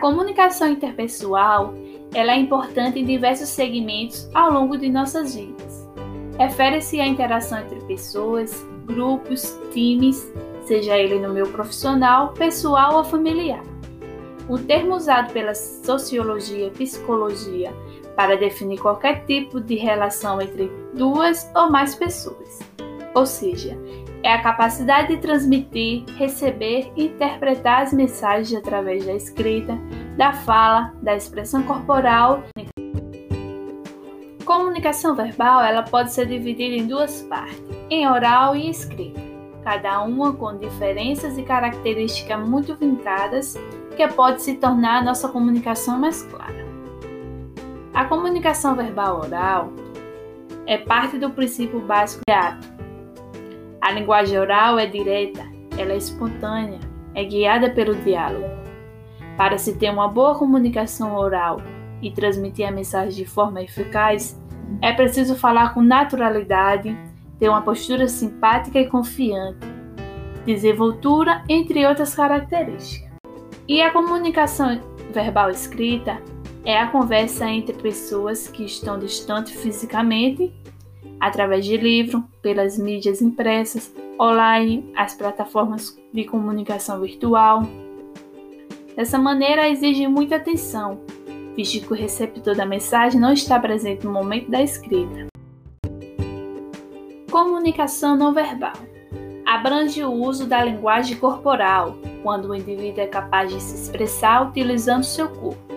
comunicação interpessoal ela é importante em diversos segmentos ao longo de nossas vidas. Refere-se à interação entre pessoas, grupos, times, seja ele no meio profissional, pessoal ou familiar. O termo usado pela sociologia e psicologia para definir qualquer tipo de relação entre duas ou mais pessoas. Ou seja, é a capacidade de transmitir, receber e interpretar as mensagens através da escrita, da fala, da expressão corporal. Comunicação verbal ela pode ser dividida em duas partes, em oral e escrita, cada uma com diferenças e características muito vincadas que pode se tornar a nossa comunicação mais clara. A comunicação verbal oral é parte do princípio básico de ato. A linguagem oral é direta, ela é espontânea, é guiada pelo diálogo. Para se ter uma boa comunicação oral e transmitir a mensagem de forma eficaz, é preciso falar com naturalidade, ter uma postura simpática e confiante, desenvoltura, entre outras características. E a comunicação verbal escrita é a conversa entre pessoas que estão distantes fisicamente, através de livro, pelas mídias impressas, online, as plataformas de comunicação virtual. Dessa maneira, exige muita atenção, visto que o receptor da mensagem não está presente no momento da escrita. Comunicação não verbal abrange o uso da linguagem corporal, quando o indivíduo é capaz de se expressar utilizando seu corpo.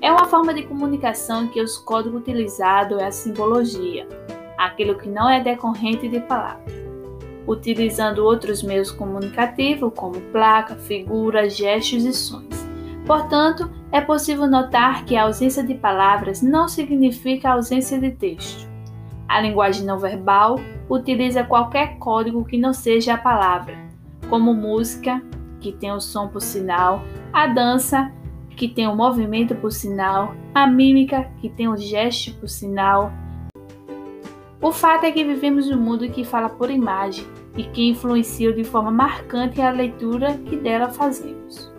É uma forma de comunicação em que os códigos utilizados é a simbologia, aquilo que não é decorrente de palavra, utilizando outros meios comunicativos como placa, figura, gestos e sons. Portanto, é possível notar que a ausência de palavras não significa ausência de texto. A linguagem não verbal utiliza qualquer código que não seja a palavra, como música, que tem o som por sinal, a dança, que tem o movimento por sinal, a mímica, que tem o gesto por sinal. O fato é que vivemos um mundo que fala por imagem e que influencia de forma marcante a leitura que dela fazemos.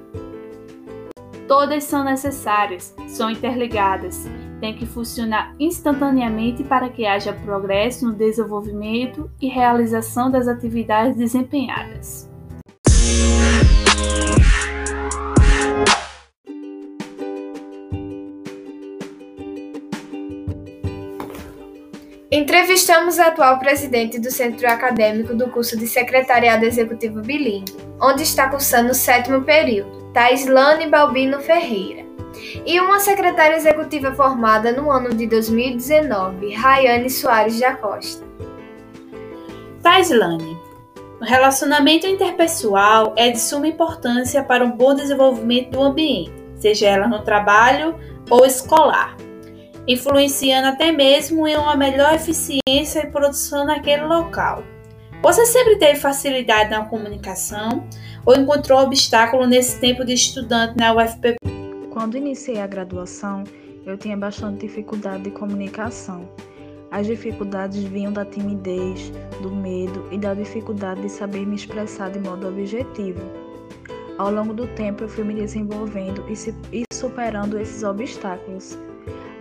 Todas são necessárias, são interligadas, têm que funcionar instantaneamente para que haja progresso no desenvolvimento e realização das atividades desempenhadas. Entrevistamos a atual presidente do Centro Acadêmico do curso de Secretariado Executivo Bilingue, onde está cursando o sétimo período, Taislane Balbino Ferreira, e uma secretária executiva formada no ano de 2019, Rayane Soares da Costa. Taislane, o relacionamento interpessoal é de suma importância para um bom desenvolvimento do ambiente, seja ela no trabalho ou escolar influenciando até mesmo em uma melhor eficiência e produção naquele local. Você sempre teve facilidade na comunicação ou encontrou obstáculo nesse tempo de estudante na UFPB? Quando iniciei a graduação, eu tinha bastante dificuldade de comunicação. As dificuldades vinham da timidez, do medo e da dificuldade de saber me expressar de modo objetivo. Ao longo do tempo, eu fui me desenvolvendo e superando esses obstáculos.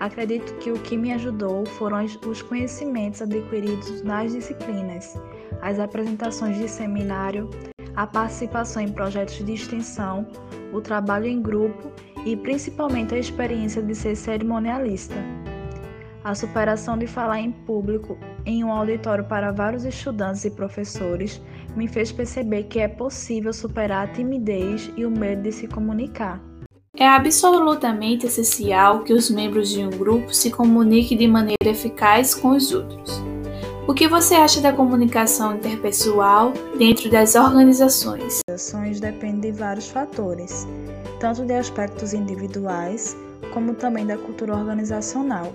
Acredito que o que me ajudou foram os conhecimentos adquiridos nas disciplinas, as apresentações de seminário, a participação em projetos de extensão, o trabalho em grupo e principalmente a experiência de ser cerimonialista. A superação de falar em público em um auditório para vários estudantes e professores me fez perceber que é possível superar a timidez e o medo de se comunicar. É absolutamente essencial que os membros de um grupo se comuniquem de maneira eficaz com os outros. O que você acha da comunicação interpessoal dentro das organizações? Organizações dependem de vários fatores, tanto de aspectos individuais como também da cultura organizacional.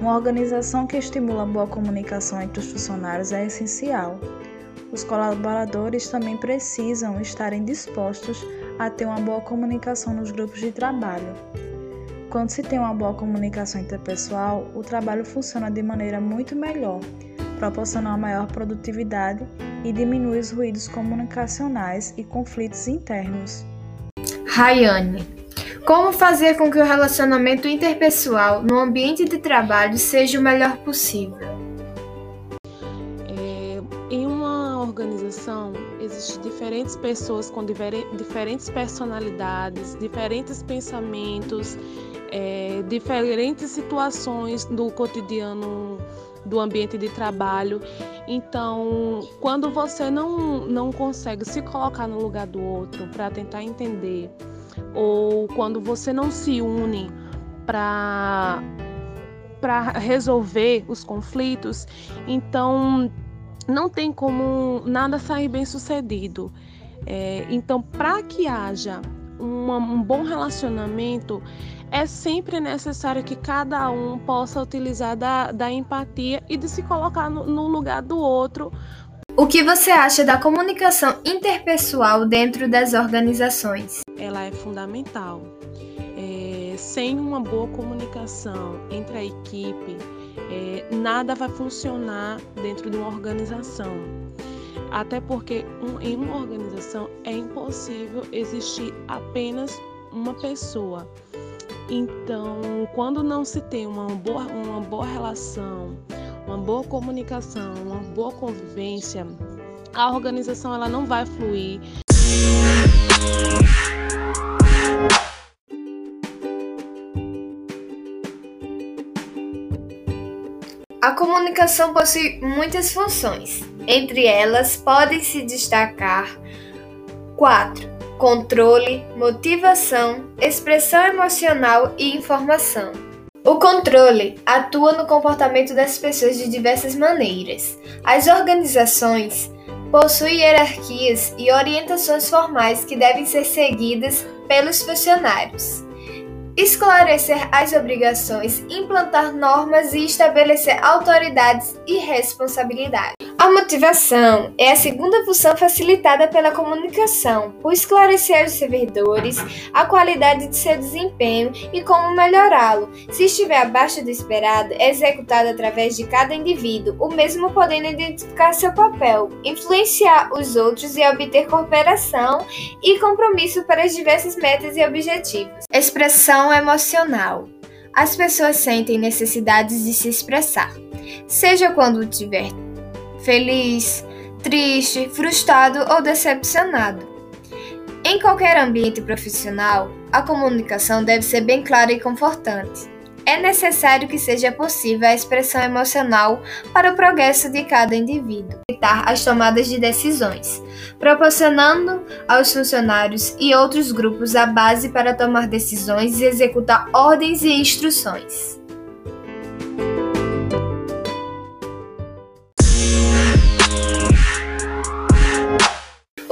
Uma organização que estimula boa comunicação entre os funcionários é essencial. Os colaboradores também precisam estarem dispostos ter uma boa comunicação nos grupos de trabalho. Quando se tem uma boa comunicação interpessoal, o trabalho funciona de maneira muito melhor, proporcionando maior produtividade e diminui os ruídos comunicacionais e conflitos internos. Rayane, Como fazer com que o relacionamento interpessoal no ambiente de trabalho seja o melhor possível? É, em uma organização, existem diferentes pessoas com diferentes personalidades, diferentes pensamentos, é, diferentes situações do cotidiano do ambiente de trabalho. Então, quando você não, não consegue se colocar no lugar do outro para tentar entender ou quando você não se une para resolver os conflitos, então não tem como nada sair bem sucedido. É, então, para que haja uma, um bom relacionamento, é sempre necessário que cada um possa utilizar da, da empatia e de se colocar no, no lugar do outro. O que você acha da comunicação interpessoal dentro das organizações? ela é fundamental. É, sem uma boa comunicação entre a equipe, é, nada vai funcionar dentro de uma organização. Até porque um, em uma organização é impossível existir apenas uma pessoa. Então, quando não se tem uma boa, uma boa relação, uma boa comunicação, uma boa convivência, a organização ela não vai fluir. Comunicação possui muitas funções. Entre elas, podem se destacar 4. Controle, motivação, expressão emocional e informação. O controle atua no comportamento das pessoas de diversas maneiras. As organizações possuem hierarquias e orientações formais que devem ser seguidas pelos funcionários esclarecer as obrigações, implantar normas e estabelecer autoridades e responsabilidades. A motivação é a segunda função facilitada pela comunicação, por esclarecer aos servidores a qualidade de seu desempenho e como melhorá-lo. Se estiver abaixo do esperado, é executado através de cada indivíduo, o mesmo podendo identificar seu papel, influenciar os outros e obter cooperação e compromisso para as diversas metas e objetivos. Expressão emocional. As pessoas sentem necessidades de se expressar, seja quando tiver feliz, triste, frustrado ou decepcionado. Em qualquer ambiente profissional, a comunicação deve ser bem clara e confortante. É necessário que seja possível a expressão emocional para o progresso de cada indivíduo, evitar as tomadas de decisões, proporcionando aos funcionários e outros grupos a base para tomar decisões e executar ordens e instruções.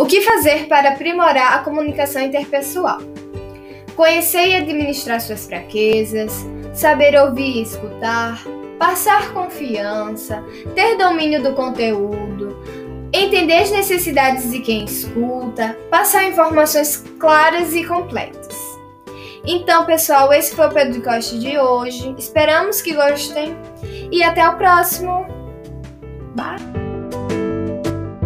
Que fazer para aprimorar a comunicação interpessoal? Conhecer e administrar suas fraquezas, saber ouvir e escutar, passar confiança, ter domínio do conteúdo, entender as necessidades de quem escuta, passar informações claras e completas. Então, pessoal, esse foi o podcast de hoje. Esperamos que gostem e até o próximo. Bye!